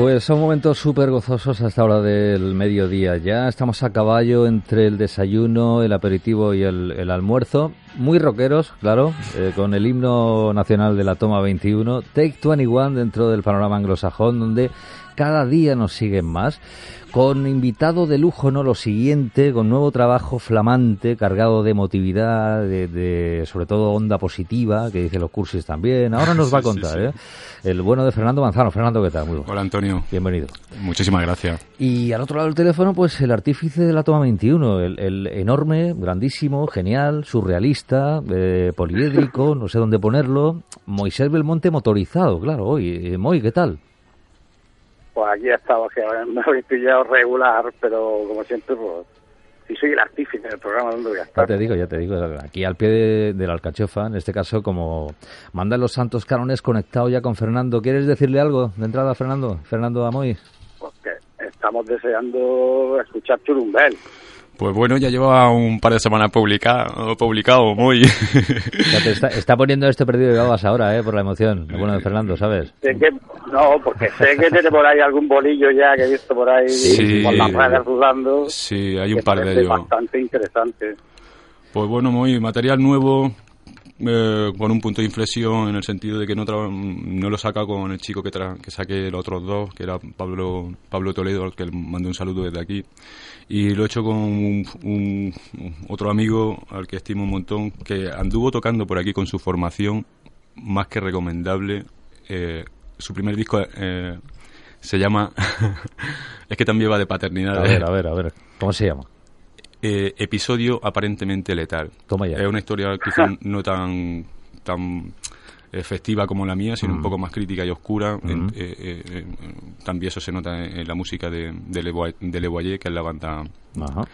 Pues son momentos súper gozosos a esta hora del mediodía. Ya estamos a caballo entre el desayuno, el aperitivo y el, almuerzo. Muy rockeros, claro, eh, con el himno nacional de la toma 21, Take 21 dentro del panorama anglosajón, donde cada día nos siguen más. Con invitado de lujo, ¿no? Lo siguiente, con nuevo trabajo flamante, cargado de emotividad, de, de sobre todo onda positiva, que dice los cursis también. Ahora nos va a sí, contar, sí. ¿eh? El bueno de Fernando Manzano. Fernando, ¿qué tal? Muy bueno. Hola Antonio, Bienvenido. muchísimas gracias. Y al otro lado del teléfono, pues el artífice de la toma 21, el, el enorme, grandísimo, genial, surrealista, eh, poliédrico, no sé dónde ponerlo, Moisés Belmonte motorizado, claro, hoy. Eh, Moy, ¿qué tal? Pues aquí he estado, que me habéis pillado regular, pero como siempre, pues, si soy el artífice del programa, ¿dónde voy a Ya estar? te digo, ya te digo, aquí al pie de, de la alcachofa, en este caso, como mandan los santos cánones conectado ya con Fernando. ¿Quieres decirle algo de entrada, Fernando? Fernando Amoy. Porque estamos deseando escuchar Churumbel. Pues bueno, ya lleva un par de semanas publicado, publicado muy. Ya te está, está poniendo este perdido de babas ahora, ¿eh? Por la emoción. Lo bueno de Fernando, ¿sabes? Sé que, no, porque sé que tiene por ahí algún bolillo ya que he visto por ahí Sí. por las redes rulando. sí, hay un par de ellos. bastante interesante. Pues bueno, muy material nuevo, eh, con un punto de inflexión en el sentido de que no, no lo saca con el chico que, tra- que saqué los otros dos, que era Pablo, Pablo Toledo, al que le mando un saludo desde aquí. Y lo he hecho con un, un- otro amigo al que estimo un montón, que anduvo tocando por aquí con su formación, más que recomendable. Eh, su primer disco eh, se llama... es que también va de paternidad. A ver, a ver, a ver. ¿Cómo se llama? Eh, episodio aparentemente letal. Toma ya. Es una historia quizá no tan tan eh, festiva como la mía, sino Mm. un poco más crítica y oscura. En- eh, eh, eh, también eso se nota en, en la música de, de, Le de Le Boyer, que es la banda Ajá.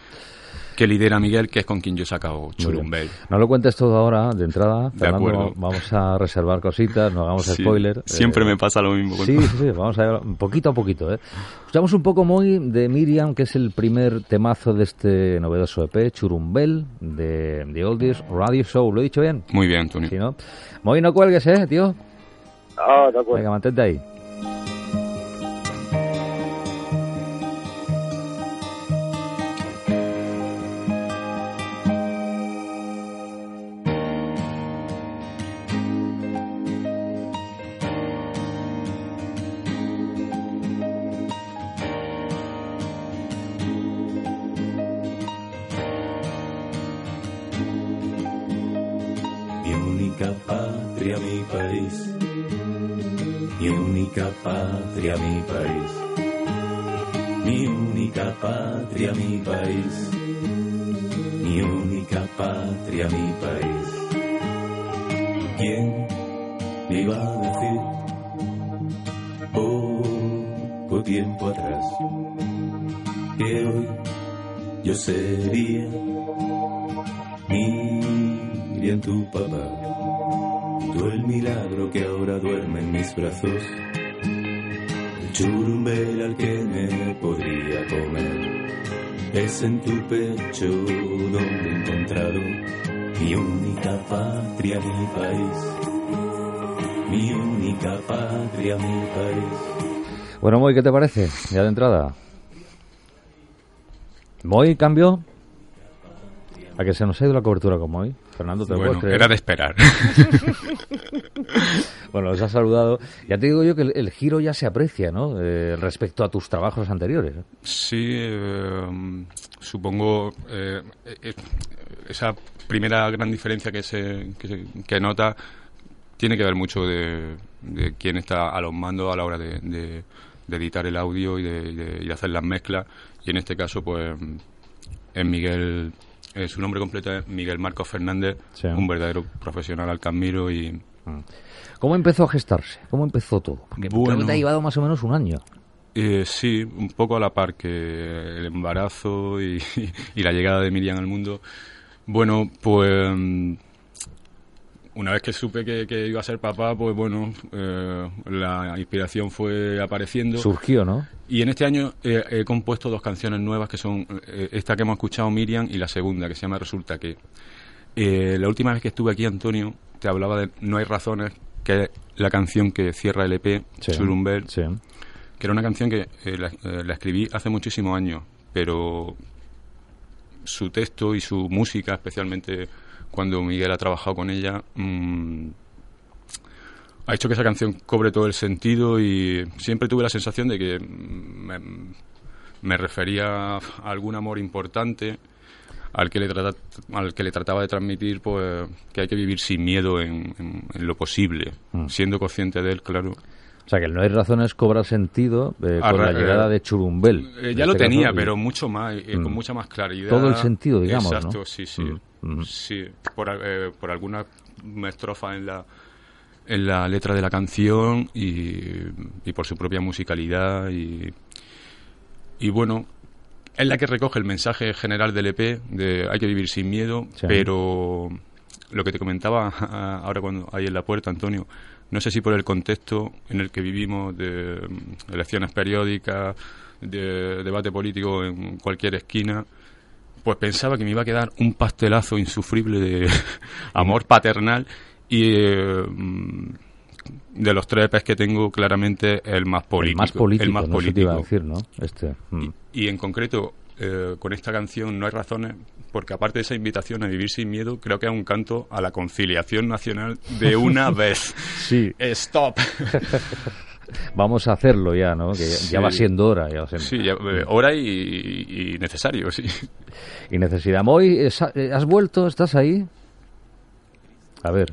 Que lidera Miguel, que es con quien yo he sacado. Churumbel. No lo cuentes todo ahora, de entrada. De Fernando, acuerdo. Vamos a reservar cositas, no hagamos Sí, spoiler. Siempre Eh, me pasa lo mismo. Sí, sí, sí, vamos a ver poquito a poquito. ¿eh? Escuchamos un poco muy de Miriam, que es el primer temazo de este novedoso EP, Churumbel, de The Oldies Radio Show. ¿Lo he dicho bien? Muy bien, Tony. Sí, ¿no? Muy, no cuelgues, ¿eh, tío? Ah, de acuerdo. Venga, mantente ahí. Poco tiempo atrás que hoy yo sería Miriam tu papá, tú el milagro que ahora duerme en mis brazos, el churumbel al que me podría comer, es en tu pecho donde he encontrado mi única patria, mi país, mi única patria, mi país. Bueno, Moy, ¿qué te parece? Ya de entrada. Moy, cambio. A que se nos ha ido la cobertura con Moy. Fernando, te Bueno, creer? era de esperar. Bueno, os ha saludado. Ya te digo yo que el, el giro ya se aprecia, ¿no? Eh, respecto a tus trabajos anteriores. Sí, eh, supongo eh, eh, esa primera gran diferencia que se, que, se- que nota tiene que ver mucho de, de quién está a los mandos a la hora de, de- de editar el audio y de, y hacer las mezclas. Y en este caso, pues, es Miguel, eh, su nombre completo es Miguel Marcos Fernández, Sí. un verdadero profesional al admiro y ¿Cómo empezó a gestarse? ¿Cómo empezó todo? Porque creo Bueno. que te ha llevado más o menos un año. Eh, sí, un poco a la par que el embarazo y, y la llegada de Miriam al mundo. Bueno, pues mm, una vez que supe que, que iba a ser papá, pues bueno, eh, la inspiración fue apareciendo. Surgió, ¿no? Y en este año eh, he compuesto dos canciones nuevas que son eh, esta que hemos escuchado Miriam y la segunda que se llama Resulta que. La última vez que estuve aquí, Antonio, te hablaba de No hay razones, que es la canción que cierra el EP, Sí. Sí. que era una canción que la, la escribí hace muchísimos años, pero su texto y su música, especialmente cuando Miguel ha trabajado con ella, mm, ha hecho que esa canción cobre todo el sentido y siempre tuve la sensación de que mm, me, me refería a algún amor importante al que le trata- al que le trataba de transmitir pues que hay que vivir sin miedo en, en- en lo posible Mm. siendo consciente de él claro O sea, que el no hay razones cobra sentido eh, con la llegada eh, de Churumbel. Eh, ya lo este tenía, pero mucho más, eh, Mm. con mucha más claridad. Todo el sentido, digamos, ¿no? Exacto, sí, sí. Mm, mm. Sí, por, eh, por alguna estrofa en la, en la letra de la canción y, y por su propia musicalidad. Y, y bueno, es la que recoge el mensaje general del EP de hay que vivir sin miedo, Sí. pero lo que te comentaba ahora cuando ahí en la puerta, Antonio, no sé si por el contexto en el que vivimos de elecciones periódicas, de debate político en cualquier esquina, pues pensaba que me iba a quedar un pastelazo insufrible de amor paternal y eh, mm, de los tres EPs que tengo claramente el más político. el más político, el más no te iba a político. decir, ¿no? Este. mm. Y en concreto, eh, con esta canción no hay razones, porque aparte de esa invitación a vivir sin miedo, creo que es un canto a la conciliación nacional de una vez. Sí, Stop. vamos a hacerlo ya, ¿no? Que ya- ya va siendo hora. Ya va siendo. Sí, ya, eh, hora y, y necesario, sí. Y necesidad. Moy, ¿es- eh, ¿has vuelto? ¿Estás ahí? A ver,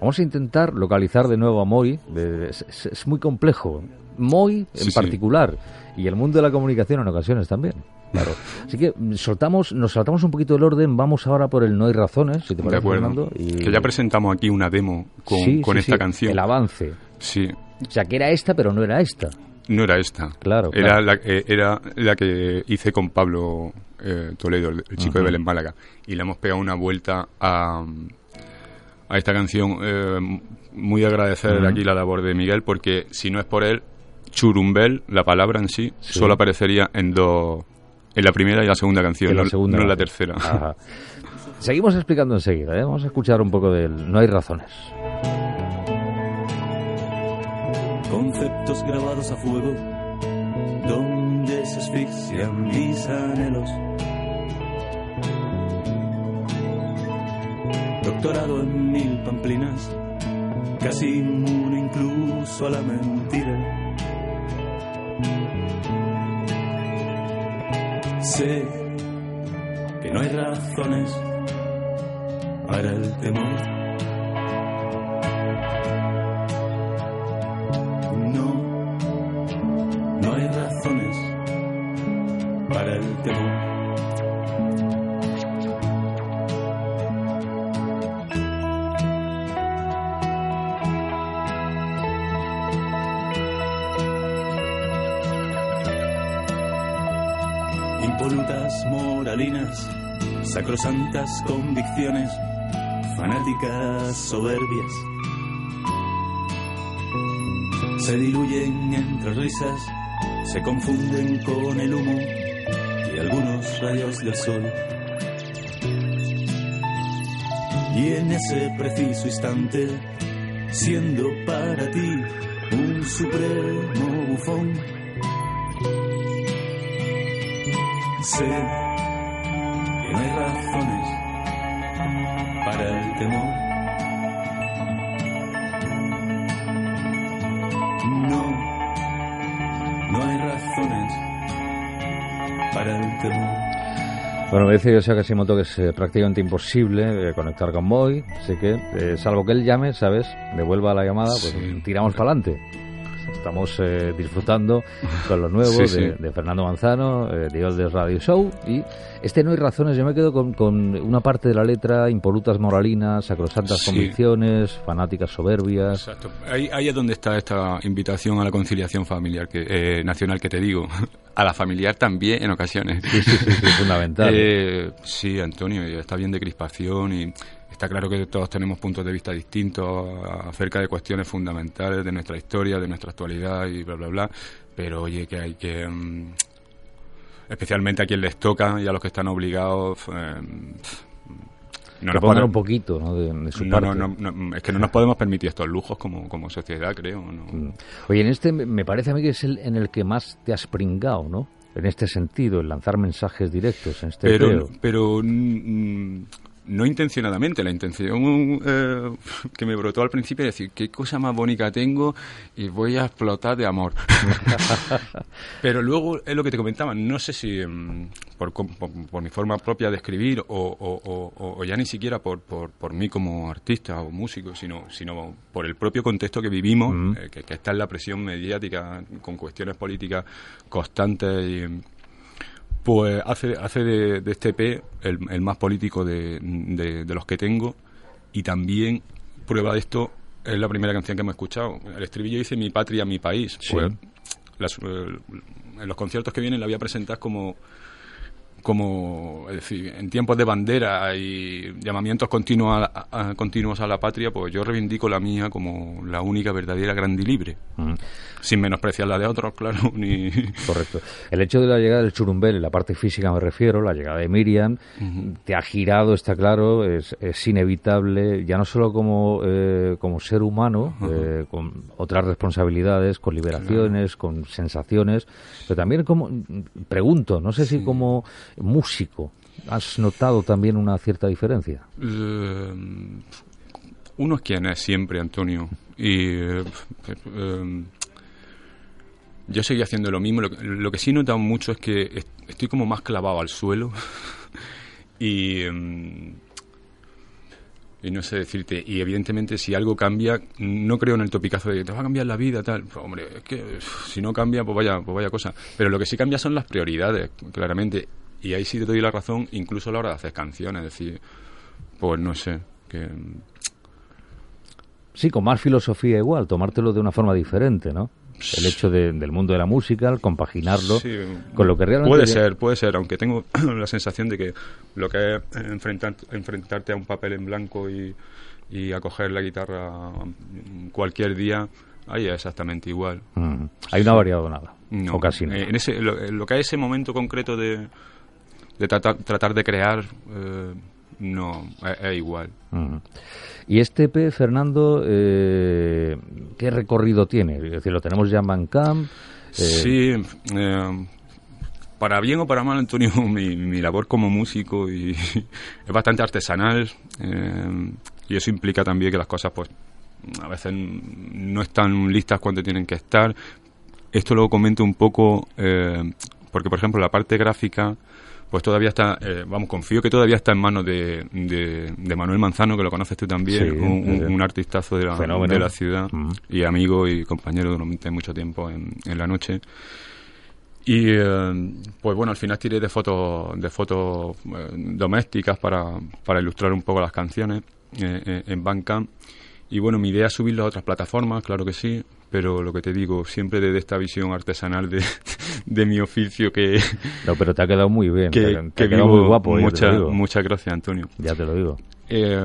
vamos a intentar localizar de nuevo a Moy. Es, es- es muy complejo. Moy en Sí, sí. particular y el mundo de la comunicación en ocasiones también. Claro. Así que mm, soltamos, nos saltamos un poquito el orden. Vamos ahora por el No hay razones, si te De parece, acuerdo. Fernando. y- Que ya presentamos aquí una demo con, Sí, con esta canción. El avance. Sí, O sea, que era esta, pero no era esta. no era esta. Claro, Era, claro. La, eh, era la que hice con Pablo eh, Toledo, el, el chico de. Belén Málaga. Y le hemos pegado una vuelta a, a esta canción. eh, muy agradecer aquí la labor de Miguel, porque si no es por él, Churumbel, la palabra en sí, Sí. solo aparecería en dos. En la primera y la segunda canción, la no, segunda no en la tercera. Ajá. Seguimos explicando enseguida, ¿eh? Vamos a escuchar un poco del No hay razones. Conceptos grabados a fuego, donde se asfixian mis anhelos. Doctorado en mil pamplinas, casi inmune incluso a la mentira. Sé que no hay razones para el temor. Sacrosantas convicciones, fanáticas soberbias se diluyen entre risas, se confunden con el humo y algunos rayos del sol. Y en ese preciso instante, siendo para ti un supremo bufón, sé no hay razones para el temor. No, no hay razones para el temor. Bueno, me dice Yoshia Kasimoto que es eh, prácticamente imposible eh, conectar con Moy, así que, eh, salvo que él llame, ¿sabes? Devuelva la llamada, pues Sí. tiramos para adelante. Estamos eh, disfrutando con lo nuevo Sí, sí. De, de Fernando Manzano, eh, de Oldes Radio Show. Y este No hay razones, yo me quedo con, con una parte de la letra, impolutas moralinas, sacrosantas Sí. convicciones, fanáticas soberbias. Exacto. Ahí, ahí es donde está esta invitación a la conciliación familiar que, eh, nacional que te digo. A la familiar también en ocasiones. Sí, sí, sí, fundamental. Eh, sí, Antonio, está bien de crispación y está claro que todos tenemos puntos de vista distintos acerca de cuestiones fundamentales de nuestra historia, de nuestra actualidad y bla, bla, bla. Pero oye, que hay que... mm, especialmente a quien les toca y a los que están obligados... eh, no nos podemos- un poquito ¿no? de, de su no, parte. no, es que no nos podemos permitir estos lujos como, como sociedad, creo. Mm. Oye, en este me- parece a mí que es el en el que más te has pringado, ¿no? En este sentido, el lanzar mensajes directos en este pero pero mm, no intencionadamente la intención eh, que me brotó al principio es decir qué cosa más bonita tengo y voy a explotar de amor pero luego es lo que te comentaba no sé si mm, por, por, por mi forma propia de escribir o, o- o- o- o ya ni siquiera por, por, por mí como artista o músico sino sino por el propio contexto que vivimos Mm. eh, que, que está en la presión mediática con cuestiones políticas constantes y pues hace, hace de, de este EP el, el más político de, de- de los que tengo y también prueba de esto es la primera canción que hemos escuchado. El estribillo dice mi patria, mi país. Sí. Pues, las- eh, en los conciertos que vienen la voy a presentar como como es decir, en tiempos de bandera y llamamientos continuos a, continuos a la patria, pues yo reivindico la mía como la única verdadera grande y libre, Mm, sin menospreciar la de otros, claro, ni correcto. El hecho de la llegada del churumbel, en la parte física me refiero, la llegada de Miriam, te ha girado, está claro, es, es inevitable, ya no solo como, eh, como ser humano, eh, con otras responsabilidades, con liberaciones, con sensaciones, pero también como, pregunto, no sé si como músico, ¿has notado también una cierta diferencia? Eh, uno es quien es siempre, Antonio. Y eh, eh, yo seguí haciendo lo mismo. Lo, lo que sí he notado mucho es que est- estoy como más clavado al suelo. y, eh, y no sé decirte. Y evidentemente, si algo cambia, no creo en el topicazo de que te va a cambiar la vida, tal. Pues, hombre, es que si no cambia, pues vaya, pues vaya cosa. Pero lo que sí cambia son las prioridades, claramente. Y ahí sí te doy la razón, incluso a la hora de hacer canciones. Es decir, pues no sé, que Sí, con más filosofía igual, tomártelo de una forma diferente, ¿no? El hecho de- del mundo de la música, el compaginarlo Sí, con lo que realmente... Puede ser, puede ser, aunque tengo la sensación de que lo que es enfrentar, enfrentarte a un papel en blanco y, y a coger la guitarra cualquier día, ahí es exactamente igual. Mm, Hay una variado nada, No, o casi nada. eh, en ese, lo, en lo que es ese momento concreto de, de tratar, tratar de crear, eh, no, es, es igual. Y este EP, Fernando, eh, ¿qué recorrido tiene? Es decir, lo tenemos ya en Bandcamp. eh, Sí, eh, para bien o para mal, Antonio, mi, mi labor como músico y es bastante artesanal eh, y eso implica también que las cosas, pues, a veces no están listas cuando tienen que estar. Esto lo comento un poco porque, por ejemplo, la parte gráfica, pues todavía está, eh, vamos, confío que todavía está en manos de, de, de Manuel Manzano, que lo conoces tú también, Sí, un, un- sí. un artistazo de la, Fenómeno. de la ciudad Mm. y amigo y compañero durante mucho tiempo en, en la noche. Y eh, pues bueno, al final tiré de fotos de fotos eh, domésticas para, para ilustrar un poco las canciones eh, eh, en Bandcamp. Y bueno, mi idea es subirlo a otras plataformas, claro que sí, pero lo que te digo, siempre desde esta visión artesanal de, de mi oficio que, No, pero te ha quedado muy bien. te, que, ha quedado muy guapo, te Mucha- lo digo. muchas gracias, Antonio. Ya te lo digo. Eh,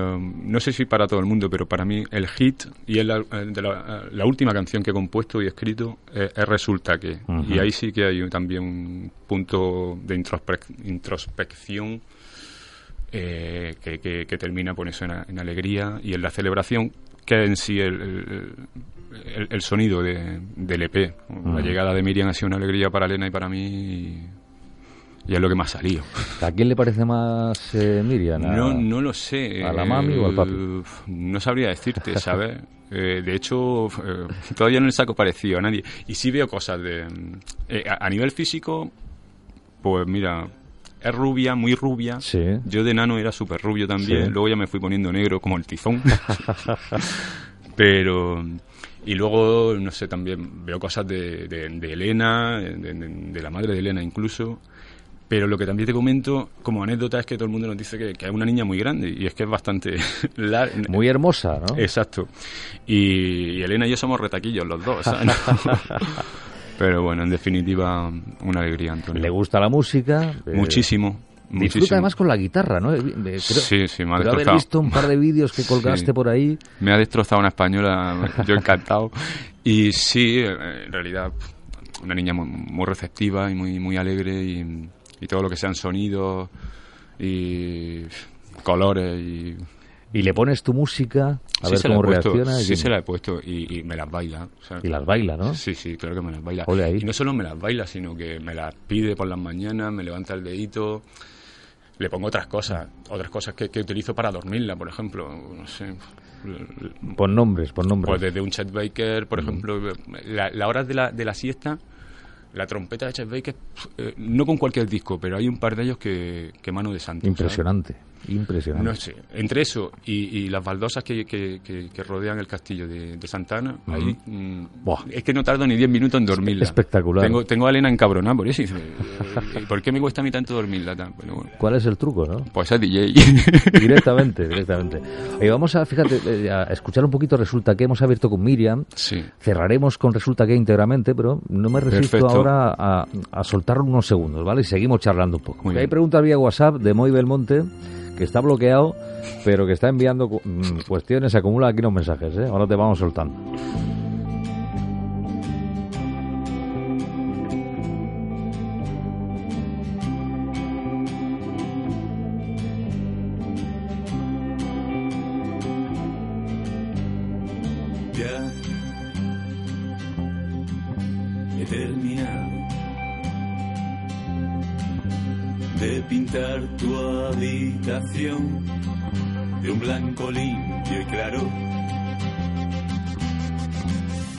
no sé si para todo el mundo, pero para mí el hit y es eh, de la, la última canción que he compuesto y escrito eh, es Resulta que. Y ahí sí que hay también un punto de introspec- introspección eh, que, que- que termina por eso en, en alegría y en la celebración que en sí el, el- el- el sonido de, del EP. La Ujú. llegada de Miriam ha sido una alegría para Elena y para mí y, y es lo que me ha salido. ¿A quién le parece más eh, Miriam? ¿A- No, no lo sé. ¿A la mami o al papi? Eh, No sabría decirte, ¿sabes? Eh, de hecho, eh, todavía no le saco parecido a nadie. Y sí veo cosas de... eh, a, a nivel físico, pues mira, es rubia, muy rubia. Sí. Yo de nano era súper rubio también. Sí. Luego ya me fui poniendo negro como el tifón. Pero. Y luego, no sé, también veo cosas de, de, de Elena, de, la madre de Elena incluso. Pero lo que también te comento como anécdota es que todo el mundo nos dice que, que es una niña muy grande y es que es bastante Muy hermosa, ¿no? Exacto. Y, y Elena y yo somos retaquillos los dos. ¿sabes? Pero bueno, en definitiva, una alegría, Antonio. Le gusta la música. eh, Muchísimo. Disfruta muchísimo. además con la guitarra, ¿no? Eh, creo- Sí, sí, me ha creo haber destrozado. visto un par de vídeos que colgaste Sí. por ahí. Me ha destrozado una española, yo encantado. Y sí, eh, en realidad, una niña muy, muy receptiva y muy, muy alegre y, y todo lo que sean sonidos y colores y... Y le pones tu música a Sí ver cómo reacciona. y- Sí se la he puesto y, y me las baila. o sea, Y las baila, ¿no? Sí, sí, claro que me las baila. Ole ahí. Y no solo me las baila, sino que me las pide por las mañanas, me levanta el dedito, le pongo otras cosas, otras cosas que, que utilizo para dormirla, por ejemplo, no sé. Pon nombres, pon nombres. Pues desde un Chet Baker, por ejemplo, la, la hora de la, de la siesta, la trompeta de Chet Baker, eh, no con cualquier disco, pero hay un par de ellos que, que mano de santo. ¿sabes? impresionante, impresionante. No sé, entre eso y, y las baldosas que, que- que- rodean el castillo de, de Santana, ahí mm, Buah. es que no tardo ni 10 minutos en dormirla. Espectacular. Tengo, tengo a Elena encabronada por eso. y "Eh, ¿Por qué me cuesta a mí tanto dormirla? Tal? Pero bueno, ¿Cuál es el truco, no? pues es DJ. directamente, directamente. Oye, vamos a, fíjate, eh, a escuchar un poquito. Resulta que hemos abierto con Miriam. sí. Cerraremos con Resulta que íntegramente, pero no me resisto Perfecto. Ahora a, a soltar unos segundos, ¿vale? Y seguimos charlando un poco. Hay preguntas vía WhatsApp de Moy Belmonte, que está bloqueado, pero que está enviando cu- mm, cuestiones, se acumulan aquí los mensajes, ¿eh? Ahora te vamos soltando. De pintar tu habitación de un blanco limpio y claro.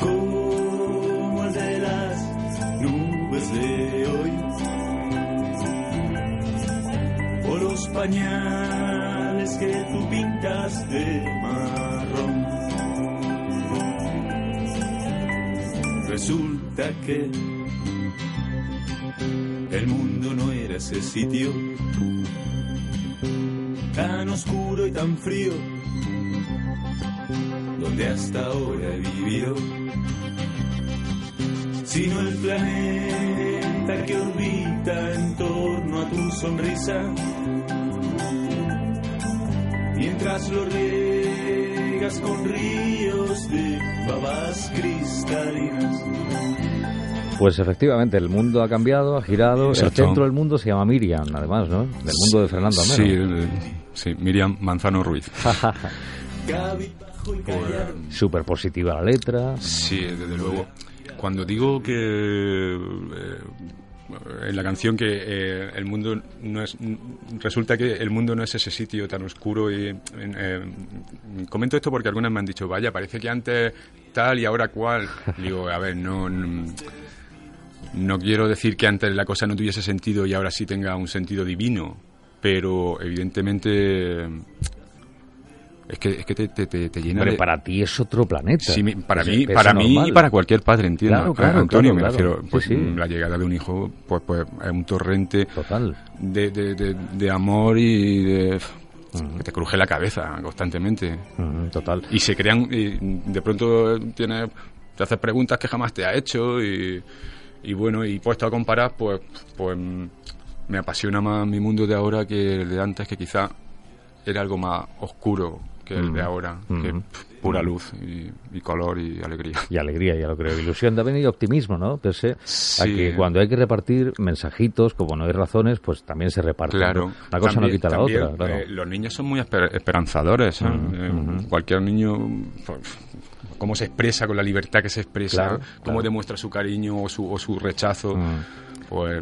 Como el de las nubes de hoy. O los pañales que tú pintas de marrón. Resulta que el mundo ese sitio tan oscuro y tan frío donde hasta ahora he vivido, sino el planeta que orbita en torno a tu sonrisa, mientras lo riegas con ríos de babas cristalinas. Pues efectivamente, el mundo ha cambiado, ha girado. Exacto. El centro del mundo se llama Miriam, además, ¿no? Del mundo de Fernando Sí, Almeno. eh, sí, Miriam Manzano Ruiz. Súper positiva la letra. Sí, desde luego. Cuando digo que eh, en la canción que eh, el mundo no es resulta que el mundo no es ese sitio tan oscuro y eh, comento esto porque algunas me han dicho vaya parece que antes tal y ahora cual digo a ver no, no no quiero decir que antes la cosa no tuviese sentido y ahora sí tenga un sentido divino pero evidentemente es que, es que te, te, te- te llena Hombre, de, para ti es otro planeta. Sí, para Es- mí, para mí y para cualquier padre, entiendo. Claro, claro, Antonio, claro, me refiero, pues Sí, sí. la llegada de un hijo, pues, pues es un torrente Total. de, de, de, de amor y de que te cruje la cabeza constantemente. Total. Y se crean, y de pronto tienes, te haces preguntas que jamás te ha hecho y, y bueno, y puesto a comparar, pues, pues me apasiona más mi mundo de ahora que el de antes, que quizá era algo más oscuro que el de Mm. ahora, que pura luz y, y color y alegría. Y alegría, ya lo creo. Ilusión también y optimismo, ¿no? Pese a Sí. que cuando hay que repartir mensajitos, como no hay razones, pues también se reparten. Claro. ¿no? Una cosa no quita la también, otra, claro. eh, los niños son muy esper- esperanzadores. ¿eh? Eh. Cualquier niño, pues, cómo se expresa, con la libertad que se expresa, Claro, cómo claro. demuestra su cariño o su, o su rechazo, Mm. pues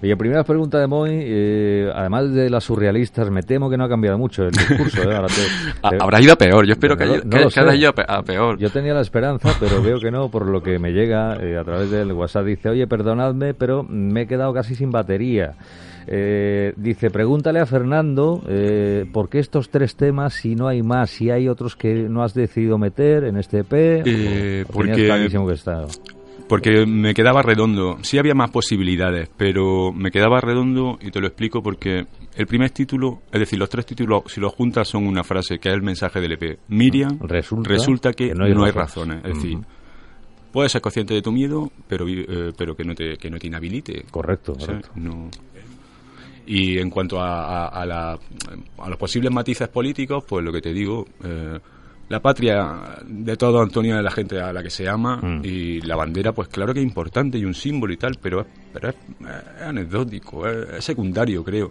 Oye, primera pregunta de Moy, eh, además de las surrealistas, me temo que no ha cambiado mucho el discurso. ¿eh? Ahora te- Ha- te- Habrá ido a peor, yo espero que, No, haya- no que- lo que haya sé. ido a peor. Yo tenía la esperanza, pero veo que no, por lo que me llega eh, a través del WhatsApp. Dice, oye, perdonadme, pero me he quedado casi sin batería. Eh, dice, pregúntale a Fernando eh, por qué estos tres temas si no hay más, si hay otros que no has decidido meter en este EP. Eh, o- o tenías porque- que está. Porque me quedaba redondo. Sí había más posibilidades, pero me quedaba redondo y te lo explico porque el primer título, es decir, los tres títulos, si los juntas son una frase que es el mensaje del EP. Miriam, Resulta que, que no hay, razones. Es decir, Ujú. puedes ser consciente de tu miedo, pero, eh, pero que, no te, que no te inhabilite. Correcto, correcto. no- Y en cuanto a, a- a la- a los posibles matices políticos, pues lo que te digo, eh, la patria de todo Antonio es la gente a la que se ama Mm. y la bandera, pues claro que es importante y un símbolo y tal, pero es, pero es, es anecdótico, es, es secundario, creo.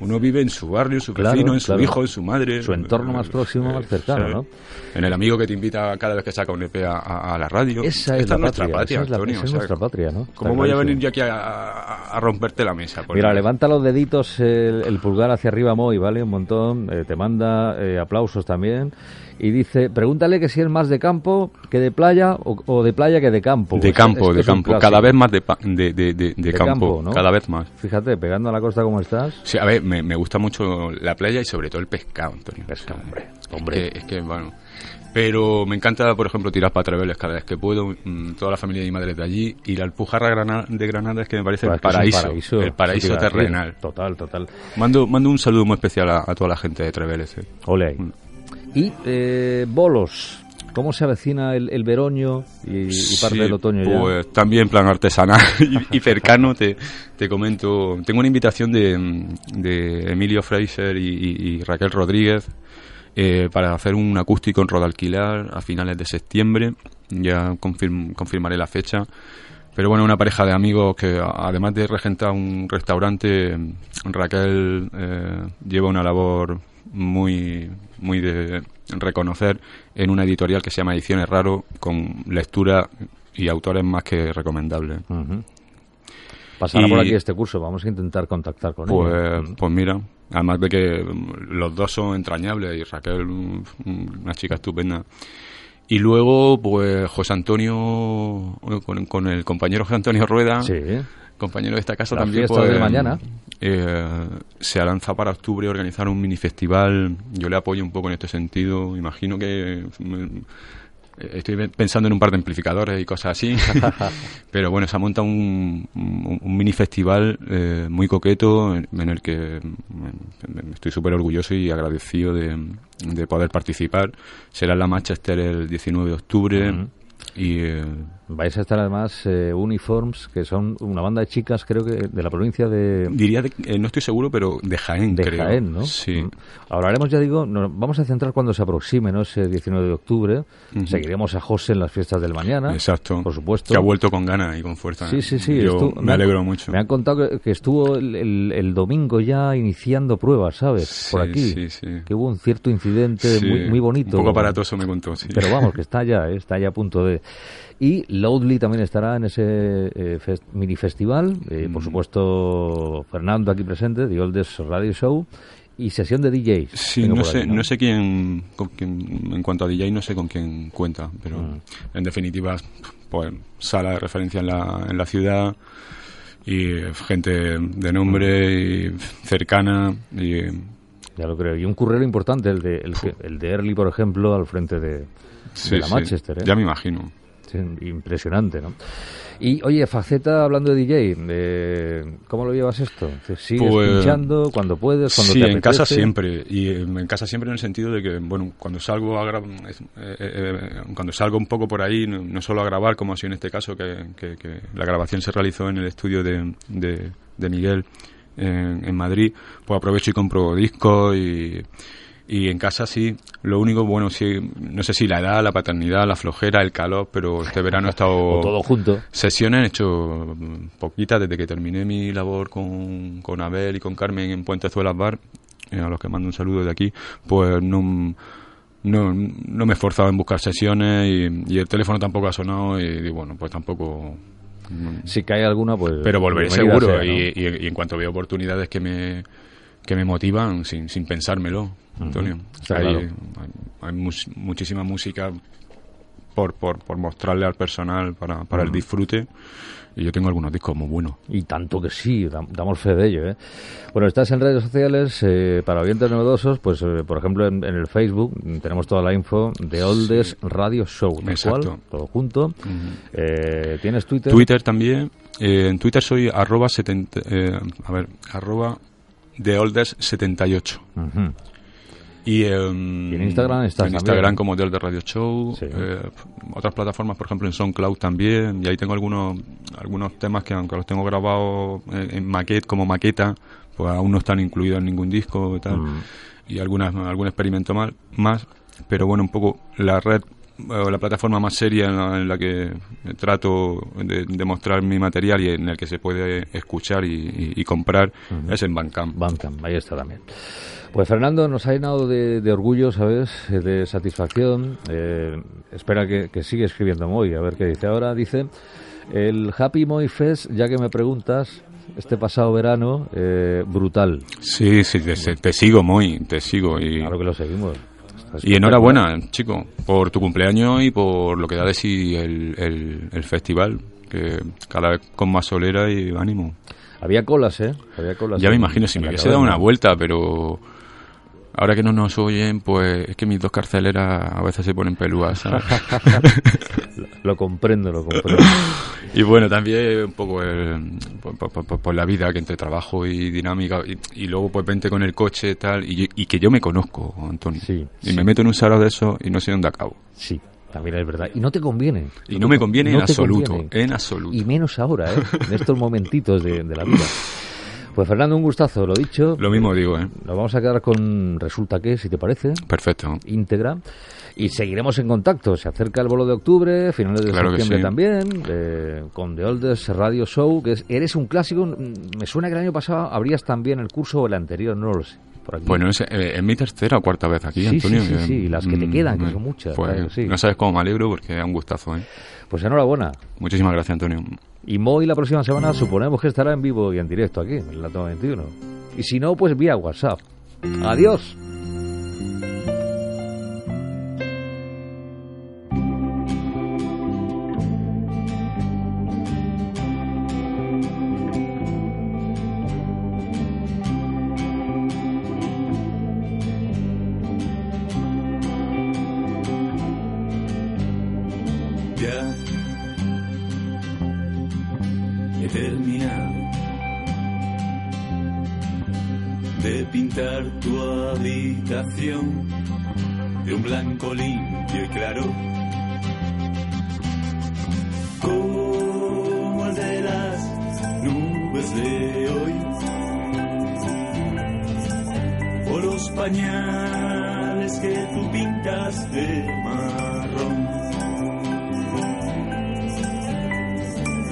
Uno vive en su barrio, en su Claro, vecino, en su claro. hijo, en su madre. Su entorno más próximo, más cercano, ¿sabes? ¿no? En el amigo que te invita cada vez que saca un EP a, a- a la radio. Esa es la nuestra patria, Antonio. es nuestra patria, ¿no? Está ¿Cómo voy a venir yo aquí a, romperte la mesa? Mira, levanta los deditos, el, el pulgar hacia arriba, Moy, ¿vale? Un montón. eh, te manda eh, aplausos también. Y dice, pregúntale que si es más de campo que de playa o, o de playa que de campo. De campo, de campo. Cada vez más de, pa- de, de, de- de De campo. ¿no? Cada vez más. Fíjate, pegando a la costa como estás. Sí, a ver, me, me gusta mucho la playa y sobre todo el pescado, Antonio. Pescado, hombre, hombre. Es que, es que, bueno. Pero me encanta, por ejemplo, tirar para Treveles cada vez que puedo. mm, Toda la familia de mi madre es de allí. Y la Alpujarra de Granada es que me parece Pues el paraíso. el paraíso terrenal. Total, total. Mando, mando un saludo muy especial a, a toda la gente de Treveles. eh. Ole. Mm. Y eh, bolos. ¿Cómo se avecina el, el veroño y, y parte Sí, del otoño ya? Pues también en plan artesanal y, y cercano te, te comento. Tengo una invitación de, de Emilio Fraser y, Raquel Rodríguez eh, para hacer un acústico en Rodalquilar a finales de septiembre. Ya confirm- confirmaré la fecha. Pero bueno, una pareja de amigos que además de regentar un restaurante, Raquel eh, lleva una labor muy, muy de reconocer en una editorial que se llama Ediciones Raro, con lectura y autores más que recomendables. Pasará Y- por aquí este curso, vamos a intentar contactar con Pues, pues mira, además de que mm, los dos son entrañables y Raquel, mm, una chica estupenda. Y luego, pues José Antonio, con, con el compañero José Antonio Rueda, Sí, compañero de esta casa Las también, pues, del mañana. Eh, se lanza para octubre organizar un mini festival. Yo le apoyo un poco en este sentido. Imagino que mm, estoy pensando en un par de amplificadores y cosas así. Pero bueno, se ha montado un, un, un mini festival eh, muy coqueto en, en el que mm, estoy súper orgulloso y agradecido de, de poder participar. Será en la Manchester el 19 de octubre. Y eh, vais a estar además eh, Uniforms, que son una banda de chicas, creo que de la provincia de, diría, de- eh, no estoy seguro, pero de Jaén, de creo. Jaén, ¿no? Sí. Mm. Hablaremos, ya digo, nos vamos a centrar cuando se aproxime, ¿no? Ese 19 de octubre. Seguiremos a José en las fiestas del mañana. Exacto. Por supuesto. Que ha vuelto con ganas y con fuerza. Sí, sí, sí. Yo estu- me alegro mucho. Me han contado que, que estuvo el, el- el domingo ya iniciando pruebas, ¿sabes? Por aquí. sí, sí. Que hubo un cierto incidente Sí, muy, muy bonito. Un poco aparatoso me contó, sí. Pero vamos, que está ya, eh, está ya a punto de... Y Loudly también estará en ese eh, fes- mini festival. eh, Por Mm. supuesto, Fernando aquí presente, The Oldest Radio Show. Y sesión de DJs. Sí, no sé, ahí, ¿no? sé quién, con quién, en cuanto a DJ, no sé con quién cuenta, pero Mm. en definitiva, pues sala de referencia en la, en la ciudad y eh, gente de nombre y cercana y Ya lo creo. Y un currero importante, el de, el, el de Early, por ejemplo, al frente de, sí, de la sí, Manchester. ¿eh? ya me imagino. Impresionante, ¿no? Y, oye, Faceta, hablando de DJ, eh, ¿cómo lo llevas esto? ¿Sigues Pues, pinchando cuando puedes, cuando sí, te en casa siempre. Y eh, en casa siempre en el sentido de que, bueno, cuando salgo a es- eh, eh, cuando salgo un poco por ahí, no, no solo a grabar, como ha sido en este caso, que, que- que la grabación se realizó en el estudio de, de- de Miguel en, en Madrid, pues aprovecho y compro discos y, y en casa sí. Lo único, bueno, sí, no sé si la edad, la paternidad, la flojera, el calor, pero este verano he estado... Todo junto. Sesiones he hecho poquitas desde que terminé mi labor con, con Abel y con Carmen en Puentezuelas Bar, eh, a los que mando un saludo de aquí, pues no, no, no me he esforzado en buscar sesiones y, y el teléfono tampoco ha sonado y, digo, bueno, pues tampoco Si cae alguna, pues. Pero volveré seguro sea, ¿no? y, y- y en cuanto veo oportunidades que me, que me motivan, sin, sin pensármelo, Antonio. hay, claro. hay- hay mus- muchísima música por, por, por mostrarle al personal para, para el disfrute y yo tengo algunos discos muy buenos. Y tanto que sí, dam- damos fe de ello. ¿eh? Bueno, estás en redes sociales eh, para oyentes novedosos, pues eh, por ejemplo en, en el Facebook mm, tenemos toda la info de Oldes Radio Show, Exacto. cual, todo junto. Eh, ¿Tienes Twitter? Twitter también. eh, en Twitter soy arroba 70, eh, a ver, arroba theoldes78. Ujú. Y, em, Y en Instagram estás En Instagram también. como The Oldes Radio Show. Sí. eh, otras plataformas, por ejemplo, en SoundCloud también. Y ahí tengo algunos algunos temas que, aunque los tengo grabados en, en maqueta, como maqueta, pues aún no están incluidos en ningún disco y tal. Mm. Y algunas, algún experimento más, más. Pero bueno, un poco la red la plataforma más seria en la, en la que trato de, de mostrar mi material y en el que se puede escuchar y, y- y comprar es en Bandcamp. Bandcamp, ahí está también. Pues Fernando nos ha llenado de, de orgullo, ¿sabes? Eh, De satisfacción. Eh, espera que, que sigue escribiendo Moy, a ver qué dice. Ahora dice, el Happy Moy Fest, ya que me preguntas, este pasado verano, eh, brutal. Sí, sí, te, te sigo, muy, te sigo. Y, Claro que lo seguimos. Está y enhorabuena, chico, por tu cumpleaños y por lo que da de sí el, el, el festival, que cada vez con más solera y ánimo. Había colas, ¿eh? Había colas. Ya me imagino, si me hubiese dado una vuelta, pero ahora que no nos oyen, pues es que mis dos carceleras a veces se ponen pelúas, ¿sabes? Lo comprendo, lo comprendo. Y bueno, también un poco el- por, por- por- por la vida que entre trabajo y dinámica y, y luego pues vente con el coche y tal y, y que yo me conozco, Antonio. Sí, y sí. me meto en un salón de eso y no sé dónde acabo. Sí, también es verdad. Y no te conviene. Y no me conviene No en absoluto, conviene. en absoluto. Y menos ahora, ¿eh? En estos momentitos de, de la vida. Pues Fernando, un gustazo, lo dicho. Lo mismo digo, ¿eh? Nos vamos a quedar con Resulta que, si te parece, Perfecto. íntegra. Y seguiremos en contacto. Se acerca el bolo de octubre, finales de Claro septiembre sí. también, eh, con The Oldes Radio Show, que es Eres un clásico. Mm, Me suena que el año pasado abrías también el curso o el anterior, no lo sé. Por aquí. Bueno, es, eh, es mi tercera o cuarta vez aquí, Sí, Antonio. sí, sí, que, sí, y las que te mm, quedan, que eh, son muchas, pues, claro que sí. No sabes cómo me alegro porque es un gustazo, ¿eh? Pues enhorabuena. Muchísimas gracias, Antonio. Y Moy la próxima semana suponemos que estará en vivo y en directo aquí, en la Toma 21. Y si no, pues vía WhatsApp. Adiós.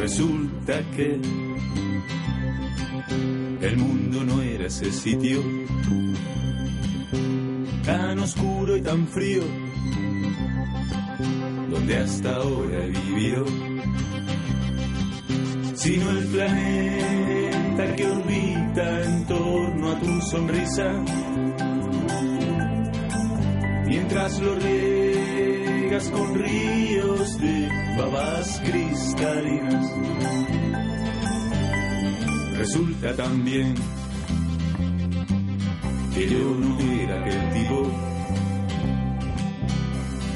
Resulta que el mundo no era ese sitio tan oscuro y tan frío donde hasta ahora he vivido, sino el planeta que orbita en torno a tu sonrisa, mientras lo con ríos de babas cristalinas. Resulta también que yo no era aquel tipo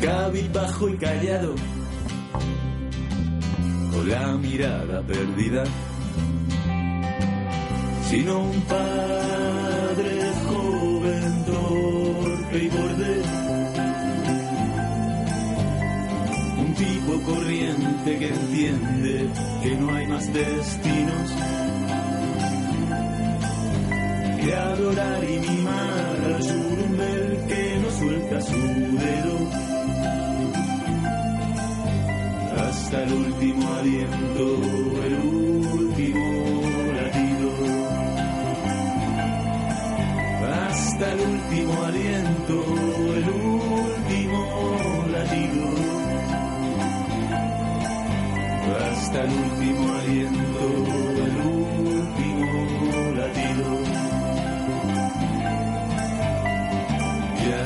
cabizbajo y callado, con la mirada perdida, sino un padre que entiende que no hay más destinos que adorar y mimar al churumbel que no suelta su dedo hasta el último aliento, el último latido, hasta el último aliento, hasta el último aliento, el último latido. Ya.